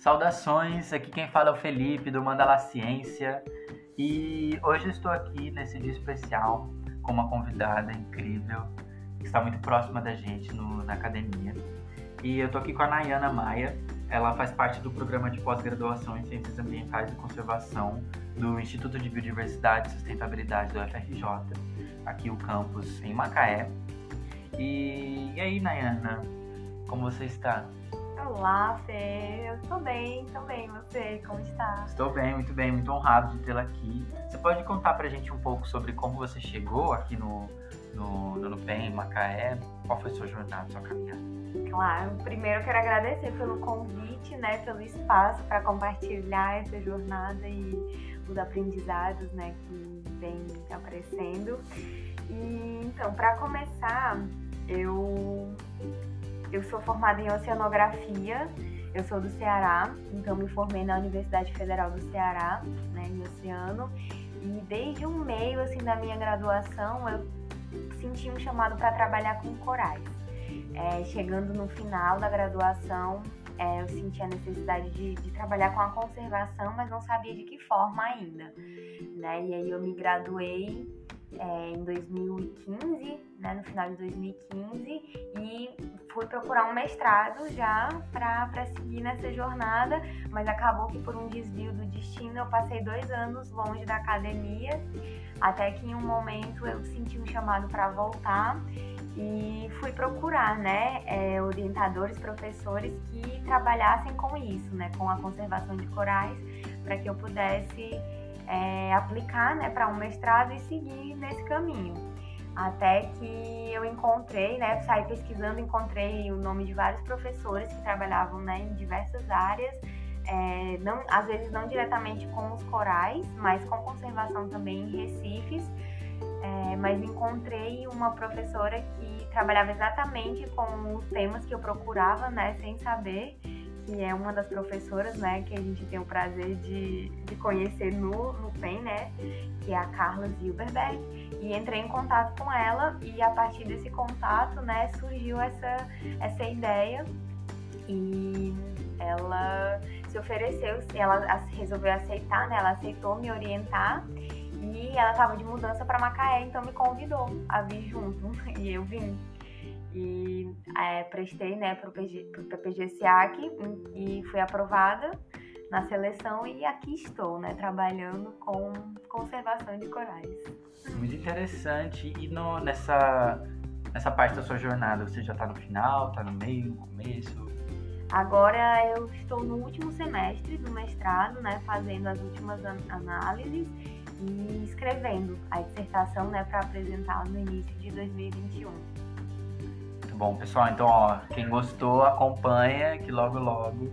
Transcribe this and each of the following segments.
Saudações, aqui quem fala é o Felipe do Mandala Ciência e hoje estou aqui nesse dia especial com uma convidada incrível que está muito próxima da gente no, na academia. E eu estou aqui com a Nayana Maia, ela faz parte do programa de pós-graduação em Ciências Ambientais e Conservação do Instituto de Biodiversidade e Sustentabilidade do FRJ, aqui o campus em Macaé. E, e aí, Nayana, como você está? Olá, Fê. Eu estou bem, estou bem. Você, como está? Estou bem, muito bem, muito honrado de tê-la aqui. Você pode contar pra gente um pouco sobre como você chegou aqui no, no, no NUPEM, Macaé? Qual foi sua jornada, sua caminhada? Claro, primeiro eu quero agradecer pelo convite, né, pelo espaço para compartilhar essa jornada e os aprendizados, né, que vem aparecendo. E então, para começar, eu eu sou formada em oceanografia, eu sou do Ceará, então me formei na Universidade Federal do Ceará, né, em oceano, e desde o meio assim da minha graduação eu senti um chamado para trabalhar com corais. É, chegando no final da graduação, é, eu senti a necessidade de, de, trabalhar com a conservação, mas não sabia de que forma ainda. Né? E aí eu me graduei é, em 2015, né, no final de 2015, e fui procurar um mestrado já para seguir nessa jornada, mas acabou que por um desvio do destino eu passei dois anos longe da academia, até que em um momento eu senti um chamado para voltar e fui procurar, né, é, orientadores, professores que trabalhassem com isso, né, com a conservação de corais, para que eu pudesse é, aplicar né, para um mestrado e seguir nesse caminho. Até que eu encontrei, né, saí pesquisando, encontrei o nome de vários professores que trabalhavam né, em diversas áreas, é, não, às vezes não diretamente com os corais, mas com conservação também em recifes. É, mas encontrei uma professora que trabalhava exatamente com os temas que eu procurava, né, sem saber que é uma das professoras, né, que a gente tem o prazer de, de conhecer no, no PEN, né, que é a Carla Zilberberg, e entrei em contato com ela e a partir desse contato, né, surgiu essa, essa ideia. E ela se ofereceu, ela resolveu aceitar, né, ela aceitou me orientar. E ela estava de mudança para Macaé, então me convidou a vir junto. E eu vim é, prestei né, para o PPG SIAC e fui aprovada na seleção e aqui estou, né, trabalhando com conservação de corais. Muito interessante. E no, nessa, nessa parte da sua jornada, você já está no final, está no meio, no começo? Agora eu estou no último semestre do mestrado, né, fazendo as últimas an análises e escrevendo a dissertação, né, para apresentar no início de 2021 bom, pessoal. Então, ó, quem gostou, acompanha que logo, logo,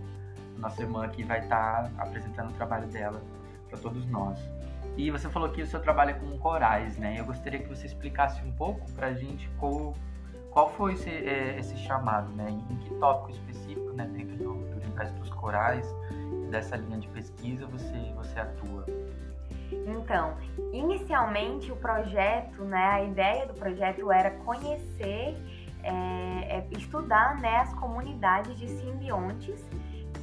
nossa irmã aqui vai estar tá apresentando o trabalho dela para todos nós. E você falou que o seu trabalho é com corais, né? Eu gostaria que você explicasse um pouco para a gente qual, qual foi esse, é, esse chamado, né? Em que tópico específico, né, dentro do, do universo dos corais, dessa linha de pesquisa, você, você atua? Então, inicialmente o projeto, né, a ideia do projeto era conhecer é, é estudar né, as comunidades de simbiontes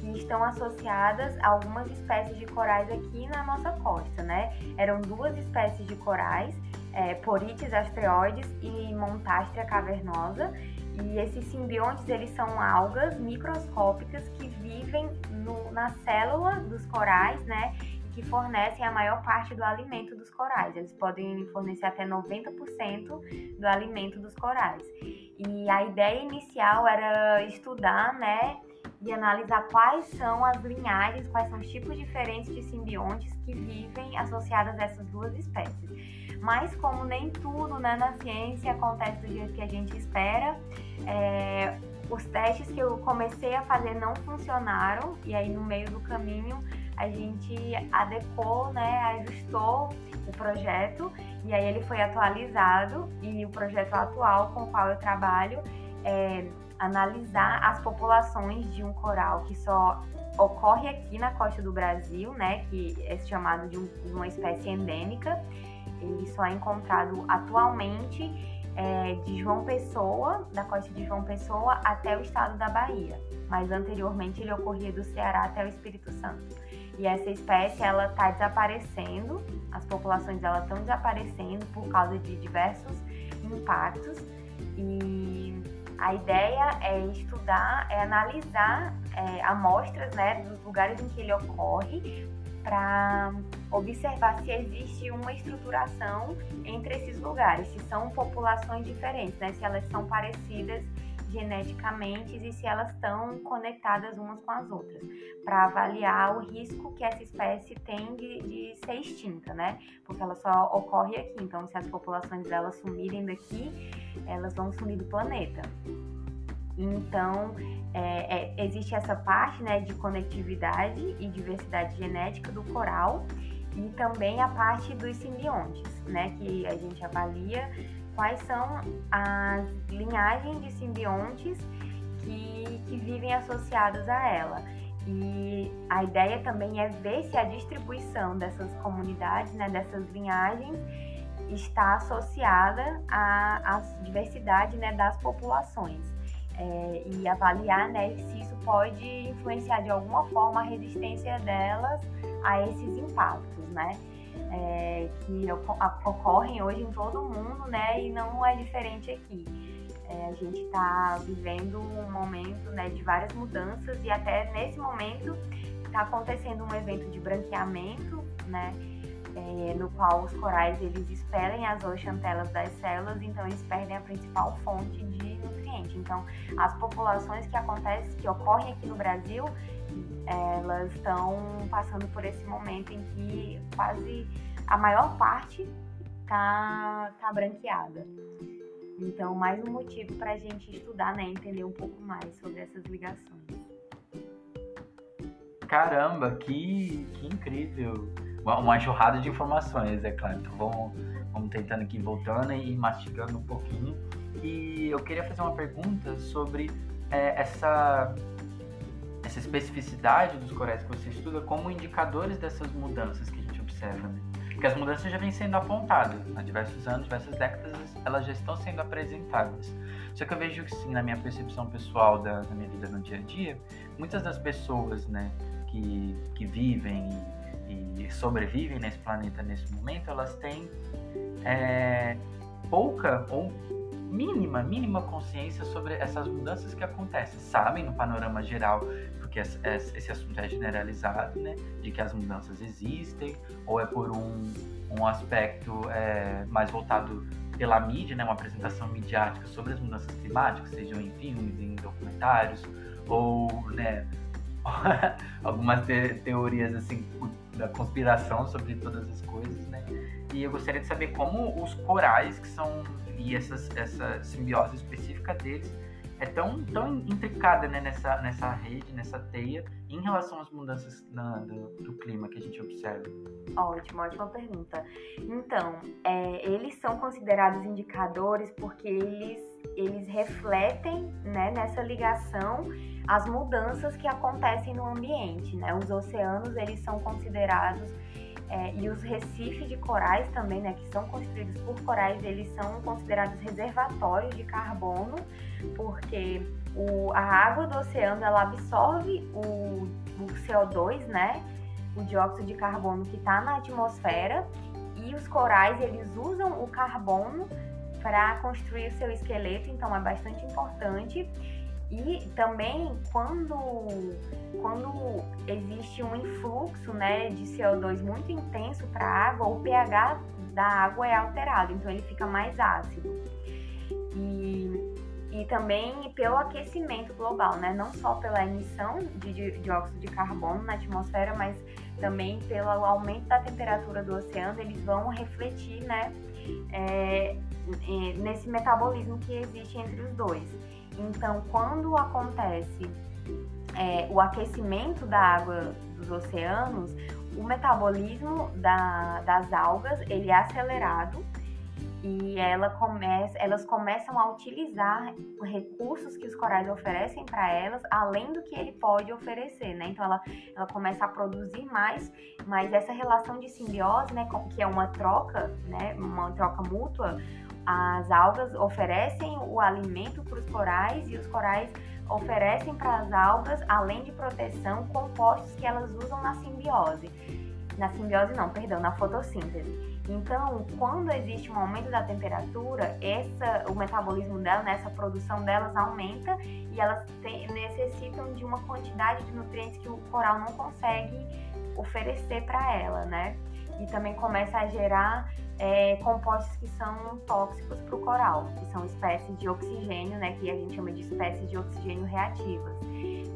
que estão associadas a algumas espécies de corais aqui na nossa costa, né? Eram duas espécies de corais, é, Porites astreoides e Montastria cavernosa, e esses simbiontes, eles são algas microscópicas que vivem no, na célula dos corais, né? Que fornecem a maior parte do alimento dos corais. Eles podem fornecer até 90% do alimento dos corais. E a ideia inicial era estudar, né, e analisar quais são as linhagens, quais são os tipos diferentes de simbiontes que vivem associadas a essas duas espécies. Mas como nem tudo né, na ciência acontece do jeito que a gente espera, é, os testes que eu comecei a fazer não funcionaram e aí no meio do caminho a gente adequou, né, ajustou o projeto e aí ele foi atualizado e o projeto atual com o qual eu trabalho é analisar as populações de um coral que só ocorre aqui na costa do Brasil, né, que é chamado de, um, de uma espécie endêmica. Ele só é encontrado atualmente é, de João Pessoa, da costa de João Pessoa até o estado da Bahia. Mas anteriormente ele ocorria do Ceará até o Espírito Santo. E essa espécie ela está desaparecendo, as populações dela estão desaparecendo por causa de diversos impactos. E a ideia é estudar, é analisar é, amostras né, dos lugares em que ele ocorre para observar se existe uma estruturação entre esses lugares, se são populações diferentes, né, se elas são parecidas geneticamente e se elas estão conectadas umas com as outras, para avaliar o risco que essa espécie tem de, de, ser extinta, né? Porque ela só ocorre aqui, então se as populações delas sumirem daqui, elas vão sumir do planeta. Então, é, é, existe essa parte né, de conectividade e diversidade genética do coral e também a parte dos simbiontes, né, que a gente avalia quais são as linhagens de simbiontes que, que vivem associados a ela. E a ideia também é ver se a distribuição dessas comunidades, né, dessas linhagens, está associada à, à diversidade né, das populações. É, e avaliar né, se isso pode influenciar de alguma forma a resistência delas a esses impactos, né? é, que ocorrem hoje em todo o mundo, né? E não é diferente aqui. É, a gente está vivendo um momento né, de várias mudanças e até nesse momento está acontecendo um evento de branqueamento, né? É, no qual os corais eles expelem as oxantelas das células, então eles perdem a principal fonte de nutriente. Então, as populações que acontecem, que ocorrem aqui no Brasil, elas estão passando por esse momento em que quase a maior parte tá, tá branqueada. Então, mais um motivo para a gente estudar, né? Entender um pouco mais sobre essas ligações. Caramba, que, que incrível! Uma, enxurrada de informações, é claro. Então, vamos, vamos tentando aqui, voltando e mastigando um pouquinho. E eu queria fazer uma pergunta sobre é, essa essa especificidade dos corais que você estuda como indicadores dessas mudanças que a gente observa, né? Porque as mudanças já vêm sendo apontadas há diversos anos, diversas décadas, elas já estão sendo apresentadas. Só que eu vejo que sim, na minha percepção pessoal da, da minha vida no dia a dia, muitas das pessoas, né, que, que vivem e, e sobrevivem nesse planeta nesse momento, elas têm é, pouca ou mínima, mínima consciência sobre essas mudanças que acontecem. Sabem no panorama geral, porque esse assunto é generalizado, né? De que as mudanças existem, ou é por um, um aspecto é, mais voltado pela mídia, né? Uma apresentação midiática sobre as mudanças climáticas, sejam em filmes, em documentários, ou, né? algumas te teorias assim da conspiração sobre todas as coisas, né? E eu gostaria de saber como os corais que são e essas, essa simbiose específica deles é tão, tão intricada né, nessa, nessa rede, nessa teia, em relação às mudanças na, do, do, clima que a gente observa? Ótimo, ótima pergunta. Então, é, eles são considerados indicadores porque eles, eles refletem né, nessa ligação as mudanças que acontecem no ambiente. Né? Os oceanos, eles são considerados é, e os recifes de corais também, né, que são construídos por corais, eles são considerados reservatórios de carbono, porque o, a água do oceano ela absorve o, o CO2, né, o dióxido de carbono que está na atmosfera, e os corais eles usam o carbono para construir o seu esqueleto, então é bastante importante. E também quando, quando existe um influxo né, de CO2 muito intenso para a água, o pH da água é alterado, então ele fica mais ácido. E, e também pelo aquecimento global, né? não só pela emissão de dióxido de carbono na atmosfera, mas também pelo aumento da temperatura do oceano, eles vão refletir né, é, nesse metabolismo que existe entre os dois. Então, quando acontece é, o aquecimento da água dos oceanos, o metabolismo da, das algas ele é acelerado e ela começa, elas começam a utilizar recursos que os corais oferecem para elas, além do que ele pode oferecer, né? Então ela, ela começa a produzir mais, mas essa relação de simbiose, né, que é uma troca, né, uma troca mútua, as algas oferecem o alimento para os corais e os corais oferecem para as algas, além de proteção, compostos que elas usam na simbiose. Na simbiose não, perdão, na fotossíntese. Então, quando existe um aumento da temperatura, essa, o metabolismo dela, né, essa produção delas aumenta e elas te, necessitam de uma quantidade de nutrientes que o coral não consegue oferecer para ela, né? E também começa a gerar é, compostos que são tóxicos para o coral, que são espécies de oxigênio, né, que a gente chama de espécies de oxigênio reativas.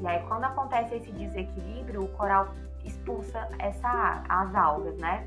E aí, quando acontece esse desequilíbrio, o coral expulsa essa, as algas, né?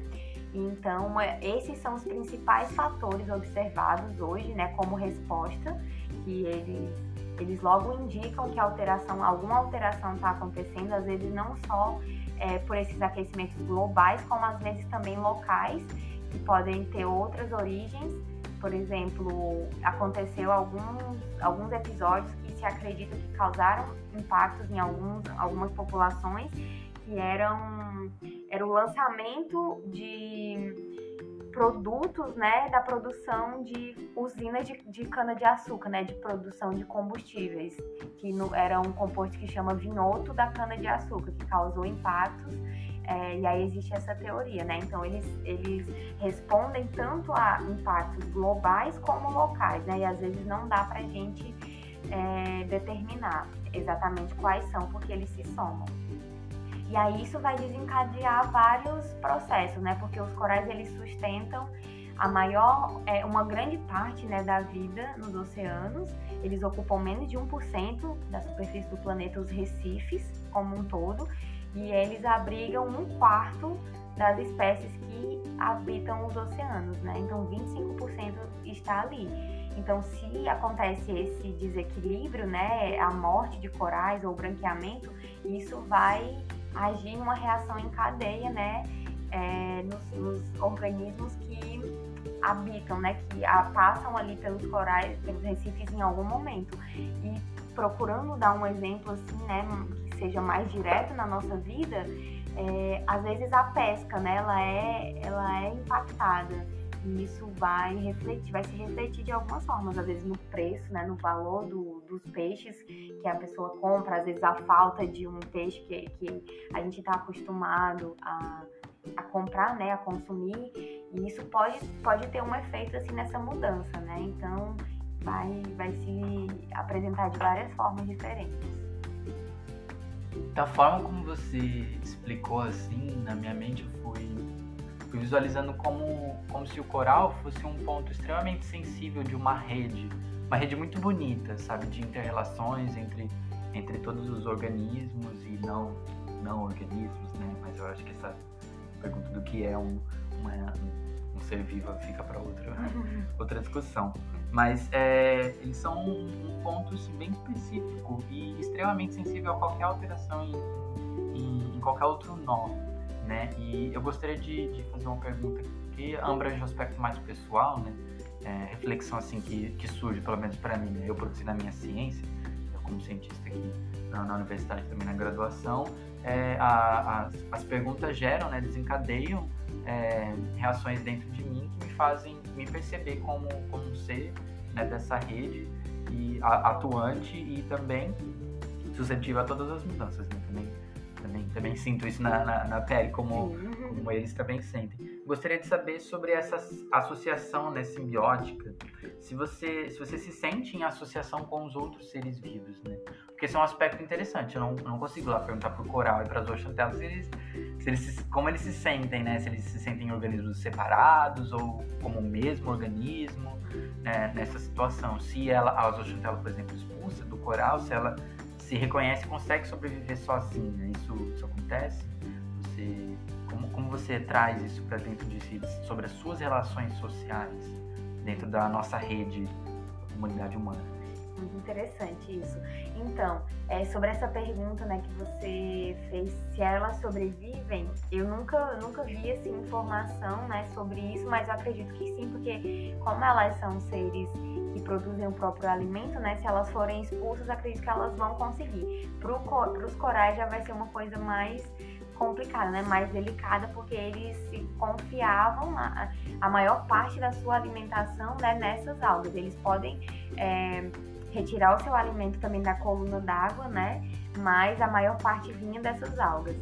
Então, é, esses são os principais fatores observados hoje, né, como resposta, que eles, eles logo indicam que alteração, alguma alteração está acontecendo, às vezes não só é, por esses aquecimentos globais, como às vezes também locais, que podem ter outras origens. Por exemplo, aconteceu alguns, alguns episódios que se acredita que causaram impactos em alguns, algumas populações, que eram era o lançamento de produtos, né, da produção de usinas de, de cana-de-açúcar, né, de produção de combustíveis, que no, era um composto que chama vinhoto da cana-de-açúcar, que causou impactos é, e aí existe essa teoria, né? Então eles, eles respondem tanto a impactos globais como locais, né? E às vezes não dá pra gente é, determinar exatamente quais são, porque eles se somam. E aí isso vai desencadear vários processos, né? Porque os corais eles sustentam a maior, é, uma grande parte né, da vida nos oceanos. Eles ocupam menos de 1% da superfície do planeta, os recifes como um todo, e eles abrigam um quarto das espécies que habitam os oceanos, né? Então 25% está ali. Então, se acontece esse desequilíbrio, né, a morte de corais ou branqueamento, isso vai agir numa reação em cadeia, né, é, nos, nos, organismos que habitam, né, que a, passam ali pelos corais, pelos recifes em algum momento. E procurando dar um exemplo assim, né, que seja mais direto na nossa vida, é, às vezes a pesca, né, ela é, ela é impactada e isso vai refletir, vai se refletir de algumas formas, às vezes no preço, né, no valor do, dos peixes que a pessoa compra, às vezes a falta de um peixe que, que a gente está acostumado a, a comprar, né, a consumir, e isso pode, pode ter um efeito assim nessa mudança, né? Então vai, vai se apresentar de várias formas diferentes. Da forma como você explicou assim, na minha mente eu visualizando como, como se o coral fosse um ponto extremamente sensível de uma rede, uma rede muito bonita, sabe, de interrelações entre, entre todos os organismos e não, não organismos, né? Mas eu acho que essa pergunta do que é um, uma, um ser vivo fica para outra, outra discussão. Mas é, eles são um, um ponto assim, bem específico e extremamente sensível a qualquer alteração em, em, em qualquer outro nó né? E eu gostaria de, de fazer uma pergunta que abrange um aspecto mais pessoal, né? É, reflexão assim que, que surge, pelo menos para mim, né? eu produzi na minha ciência, como cientista aqui na, na universidade também na graduação, é, a, as, as perguntas geram, né, desencadeiam é, reações dentro de mim que me fazem me perceber como, como um ser né, dessa rede e a, atuante e também suscetível a todas as mudanças, né? Também também, sinto isso na, na, na pele, como, como eles também sentem. Gostaria de saber sobre essa associação né, simbiótica, se você, se você se sente em associação com os outros seres vivos, né? Porque esse é um aspecto interessante, eu não, não consigo lá perguntar pro coral e para as oxantelas se eles, se eles como eles se sentem, né? Se eles se sentem em organismos separados ou como o mesmo organismo né? nessa situação. Se ela, a oxantela, por exemplo, expulsa do coral, se ela se reconhece e consegue sobreviver sozinha. Isso, isso acontece? Você, como, como você traz isso para dentro de si, sobre as suas relações sociais dentro da nossa rede, da comunidade humana? Muito interessante isso. Então, é, sobre essa pergunta né, que você fez, se elas sobrevivem, eu nunca, nunca vi assim, informação né, sobre isso, mas eu acredito que sim, porque como elas são seres que produzem o próprio alimento, né, se elas forem expulsas, acredito que elas vão conseguir. Para os corais já vai ser uma coisa mais complicada, né? Mais delicada, porque eles se confiavam a, a maior parte da sua alimentação né, nessas algas. Eles podem é, retirar o seu alimento também da coluna d'água, né? Mas a maior parte vinha dessas algas.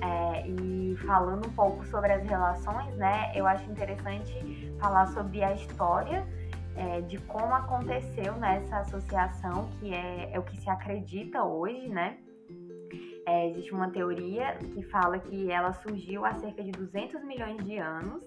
É, e falando um pouco sobre as relações, né? Eu acho interessante falar sobre a história é, de como aconteceu nessa associação, que é, é o que se acredita hoje, né? É, existe uma teoria que fala que ela surgiu há cerca de 200 milhões de anos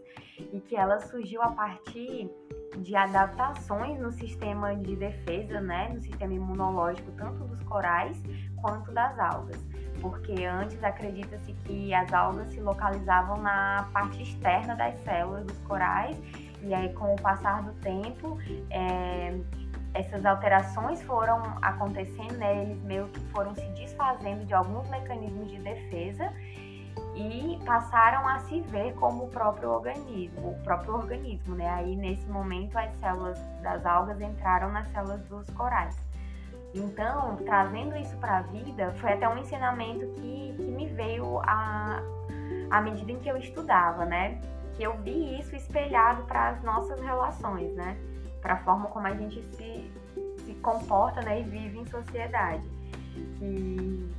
e que ela surgiu a partir de adaptações no sistema de defesa, né, no sistema imunológico tanto dos corais quanto das algas, porque antes acredita-se que as algas se localizavam na parte externa das células dos corais e aí com o passar do tempo é, essas alterações foram acontecendo, né? Eles meio que foram se desfazendo de alguns mecanismos de defesa e passaram a se ver como o próprio organismo, o próprio organismo, né? Aí nesse momento as células das algas entraram nas células dos corais. Então, trazendo isso para a vida, foi até um ensinamento que, que me veio à, à medida em que eu estudava, né? Que eu vi isso espelhado para as nossas relações, né? para a forma como a gente se, se comporta né, e vive em sociedade. Que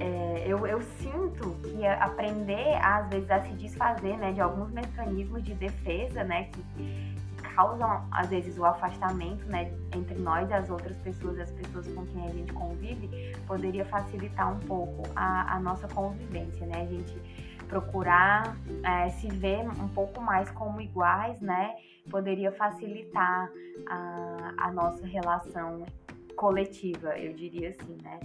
é, eu, eu, sinto que aprender, às vezes, a se desfazer né, de alguns mecanismos de defesa né, que, que causam, às vezes, o afastamento né, entre nós e as outras pessoas, as pessoas com quem a gente convive, poderia facilitar um pouco a, a nossa convivência. Né? A gente procurar é, se ver um pouco mais como iguais, né? Poderia facilitar a, a nossa relação coletiva, eu diria assim, né?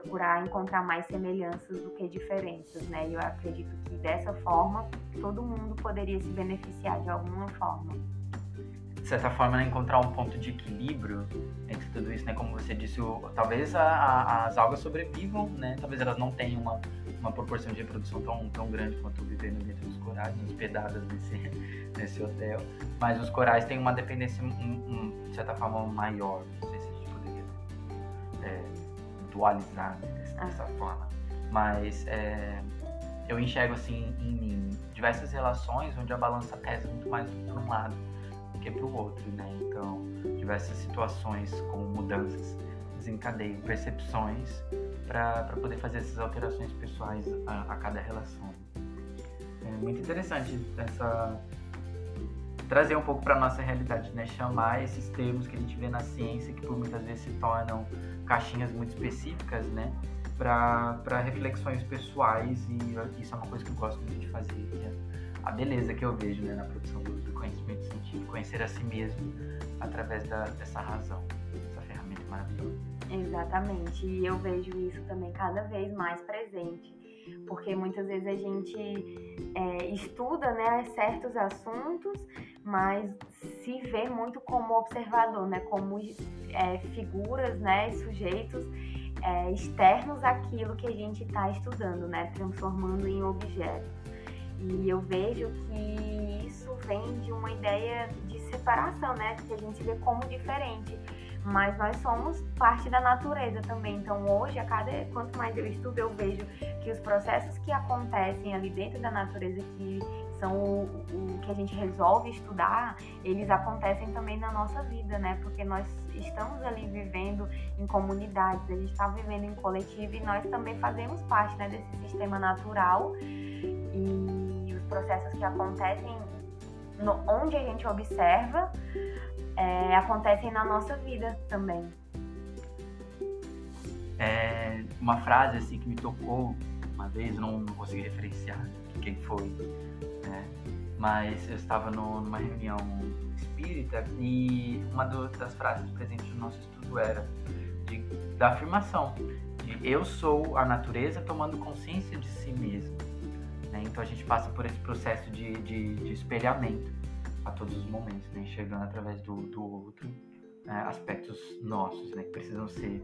Procurar encontrar mais semelhanças do que diferenças, né? Eu acredito que dessa forma todo mundo poderia se beneficiar de alguma forma de certa forma, né, encontrar um ponto de equilíbrio entre tudo isso, né? Como você disse, o, talvez a, a, as algas sobrevivam, né? Talvez elas não tenham uma, uma proporção de reprodução tão, tão grande quanto vivendo dentro dos corais, hospedadas nesse, nesse hotel. Mas os corais têm uma dependência, um, um, de certa forma, maior. Não dualizar né, dessa, ah. forma. Mas é, eu enxergo, assim, em mim, diversas relações onde a balança pesa muito mais para um lado do que para o outro, né? Então, diversas situações como mudanças desencadeiam percepções para poder fazer essas alterações pessoais a, a, cada relação. É muito interessante essa trazer um pouco para nossa realidade, né? Chamar esses termos que a gente vê na ciência que por muitas vezes se tornam caixinhas muito específicas, né? Para reflexões pessoais e isso é uma coisa que eu gosto muito de fazer. É a beleza que eu vejo né, na produção do, do conhecimento científico, conhecer a si mesmo através da, dessa razão, essa ferramenta maravilhosa. Exatamente, e eu vejo isso também cada vez mais presente, porque muitas vezes a gente é, estuda né, certos assuntos, mas se vê muito como observador, né, como é, figuras, né, sujeitos é, externos àquilo que a gente está estudando, né, transformando em objetos. E eu vejo que isso vem de uma ideia de separação, né, que a gente vê como diferente mas nós somos parte da natureza também. Então, hoje, a cada quanto mais eu estudo, eu vejo que os processos que acontecem ali dentro da natureza, que são o, o que a gente resolve estudar, eles acontecem também na nossa vida, né? Porque nós estamos ali vivendo em comunidades, a gente está vivendo em coletivo e nós também fazemos parte né, desse sistema natural e os processos que acontecem no, onde a gente observa é, acontecem na nossa vida também. É uma frase assim que me tocou uma vez, não, não consegui referenciar quem foi, né? mas eu estava no, numa reunião espírita e uma do, das frases presentes no nosso estudo era de, da afirmação de eu sou a natureza tomando consciência de si mesmo. Né? Então a gente passa por esse processo de, de, de espelhamento a todos os momentos, né? enxergando através do, do outro né? aspectos nossos, né? que precisam ser,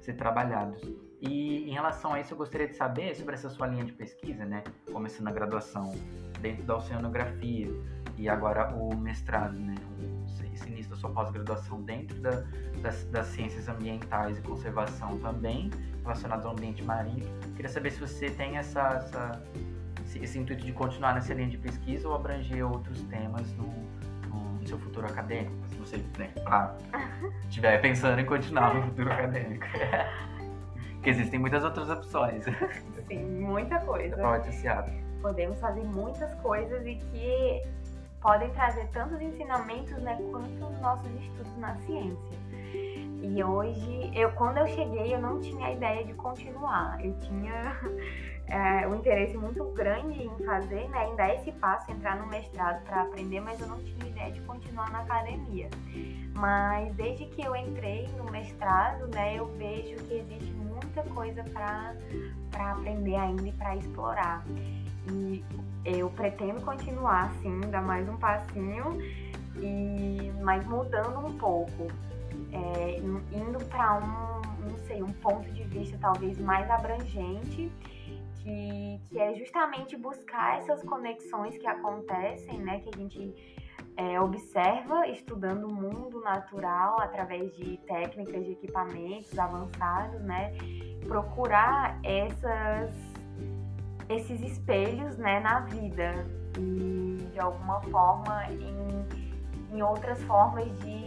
ser trabalhados. E em relação a isso, eu gostaria de saber sobre essa sua linha de pesquisa, né? começando a graduação dentro da oceanografia e agora o mestrado, né? esse início da sua pós-graduação dentro da, das, das, ciências ambientais e conservação também, relacionadas ao ambiente marinho. Queria saber se você tem essa, essa esse, intuito de continuar nessa linha de pesquisa ou abranger outros temas no, no, seu futuro acadêmico, se você né, ah, estiver pensando em continuar no futuro acadêmico. Porque existem muitas outras opções. Sim, muita coisa. Pode associado. Podemos fazer muitas coisas e que podem trazer tantos ensinamentos né, quanto os nossos estudos na ciência. E hoje, eu quando eu cheguei, eu não tinha a ideia de continuar. Eu tinha é, um interesse muito grande em fazer, né, em dar esse passo, entrar no mestrado para aprender, mas eu não tinha ideia de continuar na academia. Mas desde que eu entrei no mestrado, né, eu vejo que existe muita coisa para aprender ainda e para explorar. E eu pretendo continuar assim, dar mais um passinho, e mas mudando um pouco, é, indo para um, não sei, um ponto de vista talvez mais abrangente, que, que é justamente buscar essas conexões que acontecem, né, que a gente é, observa estudando o mundo natural através de técnicas, de equipamentos avançados, né, procurar essas esses espelhos né, na vida. E de alguma forma em, em outras formas de,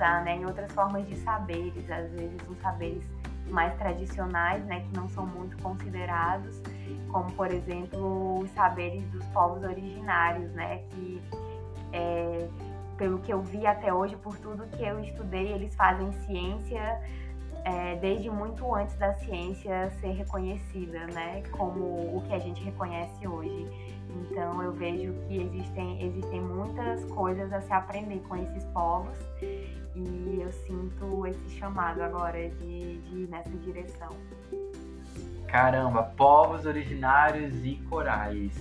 estudar, né, em outras formas de saberes, às vezes os saberes mais tradicionais, né, que não são muito considerados, como por exemplo os saberes dos povos originários, né, que é, pelo que eu vi até hoje, por tudo que eu estudei, eles fazem ciência é, desde muito antes da ciência ser reconhecida, né, como o que a gente reconhece hoje. Então eu vejo que existem, existem muitas coisas a se aprender com esses povos e eu sinto esse chamado agora de, de ir nessa direção. Caramba, povos originários e corais.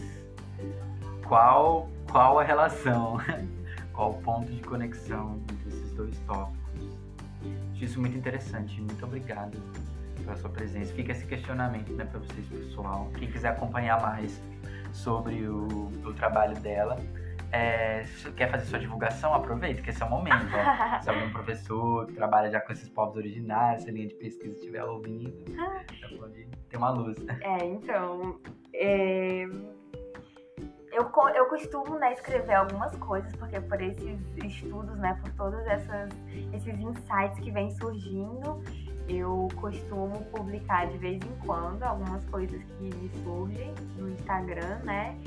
Qual, qual a relação? qual o ponto de conexão entre esses dois tópicos? Acho isso muito interessante. Muito obrigado pela sua presença. Fica esse questionamento né, para vocês, pessoal. Quem quiser acompanhar mais sobre o, o trabalho dela, é, quer fazer sua divulgação, aproveita, que esse é o momento. Ó. Se algum professor que trabalha já com esses povos originários, se a linha de pesquisa estiver ouvindo, já pode ter uma luz. É, então. É eu, eu costumo né, escrever algumas coisas, porque por esses estudos, né, por todos essas, esses insights que vêm surgindo, eu costumo publicar de vez em quando algumas coisas que me surgem no Instagram, né?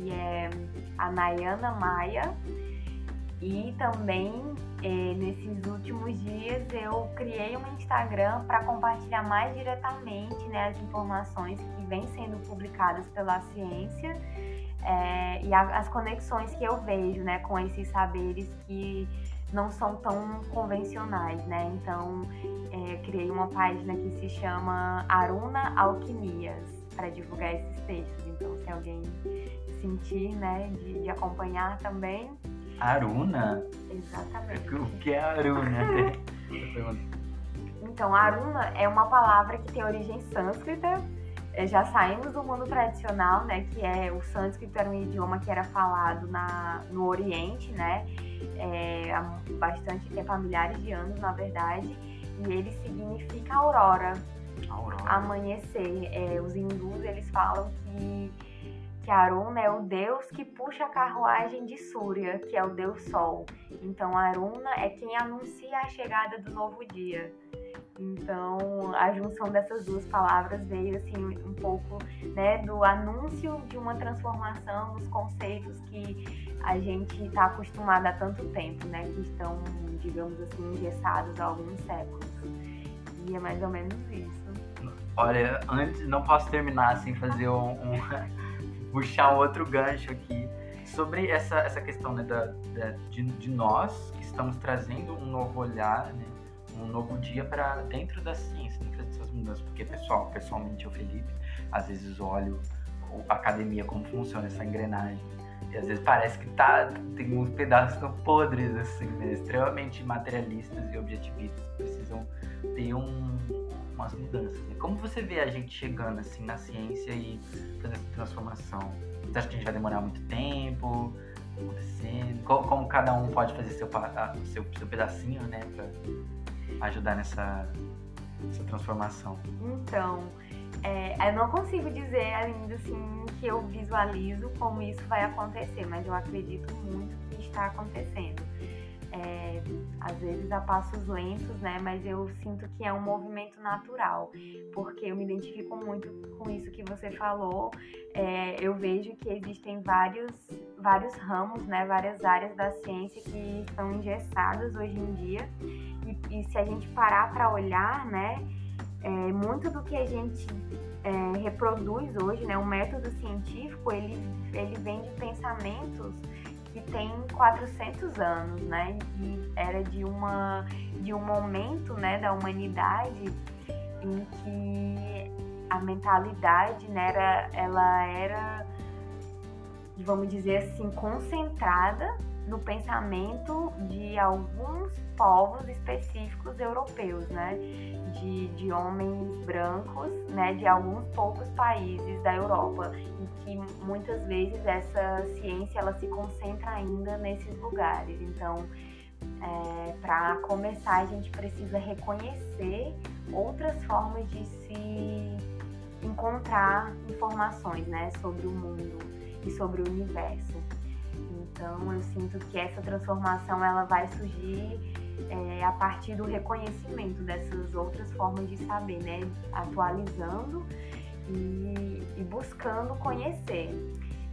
Que é a Nayana Maia. E também eh, nesses últimos dias eu criei um Instagram para compartilhar mais diretamente né, as informações que vêm sendo publicadas pela ciência é, e a, as conexões que eu vejo, né, com esses saberes que não são tão convencionais, né? Então, é, criei uma página que se chama Aruna Alquimias para divulgar esses textos. Então, se alguém sentir, né, de, de acompanhar também. Aruna? Exatamente. O que é Aruna? então, Aruna é uma palavra que tem origem sânscrita é, já saímos do mundo tradicional, né, que é o sânscrito era um idioma que era falado na, no Oriente, né, é, há bastante tempo, há milhares de anos, na verdade, e ele significa aurora, aurora. amanhecer. É, os hindus, eles falam que, que Aruna é o deus que puxa a carruagem de Surya, que é o deus sol. Então, Aruna é quem anuncia a chegada do novo dia. Então, a junção dessas duas palavras veio assim um pouco, né, do anúncio de uma transformação nos conceitos que a gente está acostumado há tanto tempo, né, que estão, digamos assim, engessados há alguns séculos. E é mais ou menos isso. Olha, antes não posso terminar sem fazer um, um puxar outro gancho aqui sobre essa, essa questão né, da, da de, de nós que estamos trazendo um novo olhar, né, um novo dia para dentro da ciência, dentro dessas mudanças. Porque, pessoal, pessoalmente, eu, Felipe, às vezes olho a academia, como funciona essa engrenagem. E às vezes parece que tá, tem uns pedaços tão podres, assim, né? extremamente materialistas e objetivistas, que precisam ter um, umas mudanças. Né? Como você vê a gente chegando assim na ciência e fazendo essa transformação? Você acha que a gente vai demorar muito tempo? acontecendo? Como, como cada um pode fazer seu, seu, seu pedacinho, né, para ajudar nessa, nessa transformação? Então, é, eu não consigo dizer ainda assim que eu visualizo como isso vai acontecer, mas eu acredito muito que está acontecendo. É, às vezes a passos lentos, né? Mas eu sinto que é um movimento natural, porque eu me identifico muito com isso que você falou. É, eu vejo que existem vários, vários ramos, né? Várias áreas da ciência que estão engessadas hoje em dia. E, e se a gente parar para olhar, né? É, muito do que a gente é, reproduz hoje, né, o método científico, ele, ele vem de pensamentos que tem 400 anos, né, e era de, uma, de um momento, né, da humanidade em que a mentalidade, né, era, ela era, vamos dizer assim, concentrada no pensamento de alguns povos específicos europeus, né? De, de homens brancos, né? De alguns poucos países da Europa, em que muitas vezes essa ciência ela se concentra ainda nesses lugares. Então, é, para começar, a gente precisa reconhecer outras formas de se encontrar informações, né? Sobre o mundo e sobre o universo. Então eu sinto que essa transformação ela vai surgir é, a partir do reconhecimento dessas outras formas de saber, né? Atualizando e, e buscando conhecer.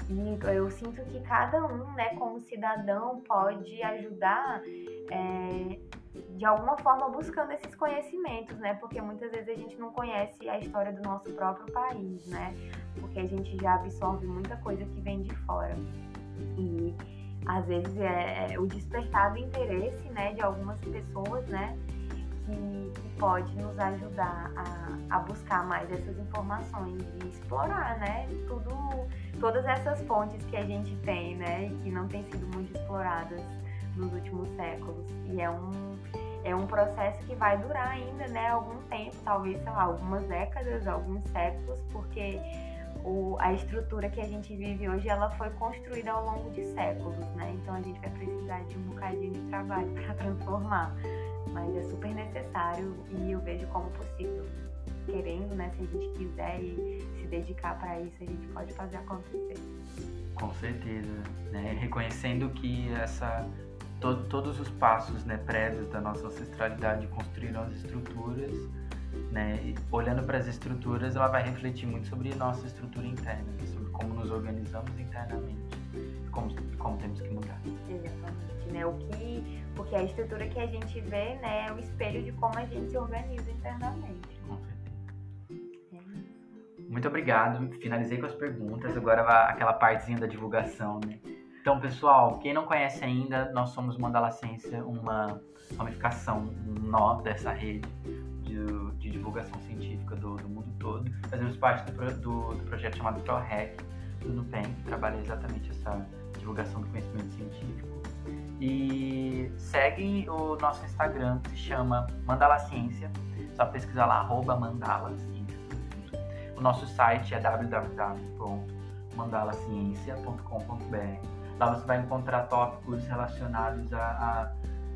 E eu sinto que cada um, né, como cidadão, pode ajudar é, de alguma forma buscando esses conhecimentos, né? Porque muitas vezes a gente não conhece a história do nosso próprio país, né? Porque a gente já absorve muita coisa que vem de fora. E às vezes é, é o despertar do interesse né, de algumas pessoas, né? Que, que pode nos ajudar a, a, buscar mais essas informações e explorar, né? Tudo, todas essas fontes que a gente tem, né? E que não têm sido muito exploradas nos últimos séculos. E é um, é um processo que vai durar ainda, né? Algum tempo, talvez, sei lá, algumas décadas, alguns séculos, porque o, a estrutura que a gente vive hoje ela foi construída ao longo de séculos, né? Então a gente vai precisar de um bocadinho de trabalho para transformar, mas é super necessário e eu vejo como possível. Querendo, né? Se a gente quiser e se dedicar para isso, a gente pode fazer acontecer. Com certeza, né? Reconhecendo que essa to, todos os passos, né, prévios da nossa ancestralidade construíram as estruturas né? Olhando para as estruturas, ela vai refletir muito sobre nossa estrutura interna, né? sobre como nos organizamos internamente, como como temos que mudar. Exatamente, né? O que, porque a estrutura que a gente vê, né, é o espelho de como a gente se organiza internamente. Com certeza. É muito obrigado. Finalizei com as perguntas. Agora aquela partezinha da divulgação, né? Então, pessoal, quem não conhece ainda, nós somos Mandala Ciência, uma ramificação, um nó dessa rede de, divulgação científica do, do, mundo todo. Fazemos parte do, do, do projeto chamado ProRec do NUPEM, que trabalha exatamente essa divulgação do conhecimento científico. E segue o nosso Instagram, que se chama Mandala Ciência. Só pesquisar lá, arroba Mandala Ciência. O nosso site é www.mandalaciencia.com.br. Lá você vai encontrar tópicos relacionados à,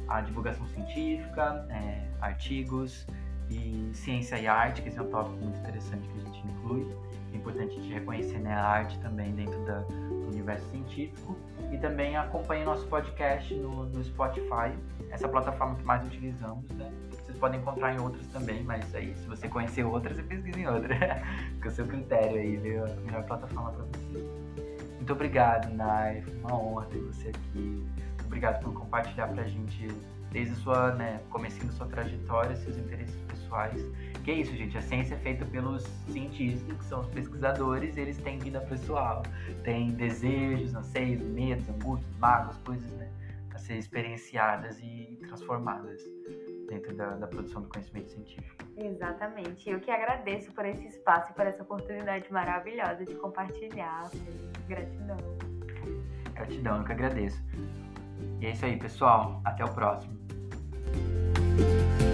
à, à divulgação científica, é, artigos, e ciência e arte, que esse é um tópico muito interessante que a gente inclui. É importante a gente reconhecer né, a arte também dentro da, do universo científico. E também acompanhe nosso podcast no, no Spotify, essa plataforma que mais utilizamos. Né? Vocês podem encontrar em outras também, mas aí se você conhecer outras, você pesquisa em outra. Fica o seu critério aí, ver a melhor plataforma para você. Muito obrigado, Nai. Foi uma honra ter você aqui. Obrigado por compartilhar pra gente desde sua, né, começando a sua trajetória, seus interesses pessoais. Que é isso, gente, a ciência é feita pelos cientistas, que são os pesquisadores, eles têm vida pessoal, têm desejos, anseios, medos, angústias, mágoas, coisas, né, a ser experienciadas e transformadas dentro da, da, produção do conhecimento científico. Exatamente. Eu que agradeço por esse espaço e por essa oportunidade maravilhosa de compartilhar. Gratidão. Gratidão, eu que agradeço. E é isso aí, pessoal. Até o próximo. Bye.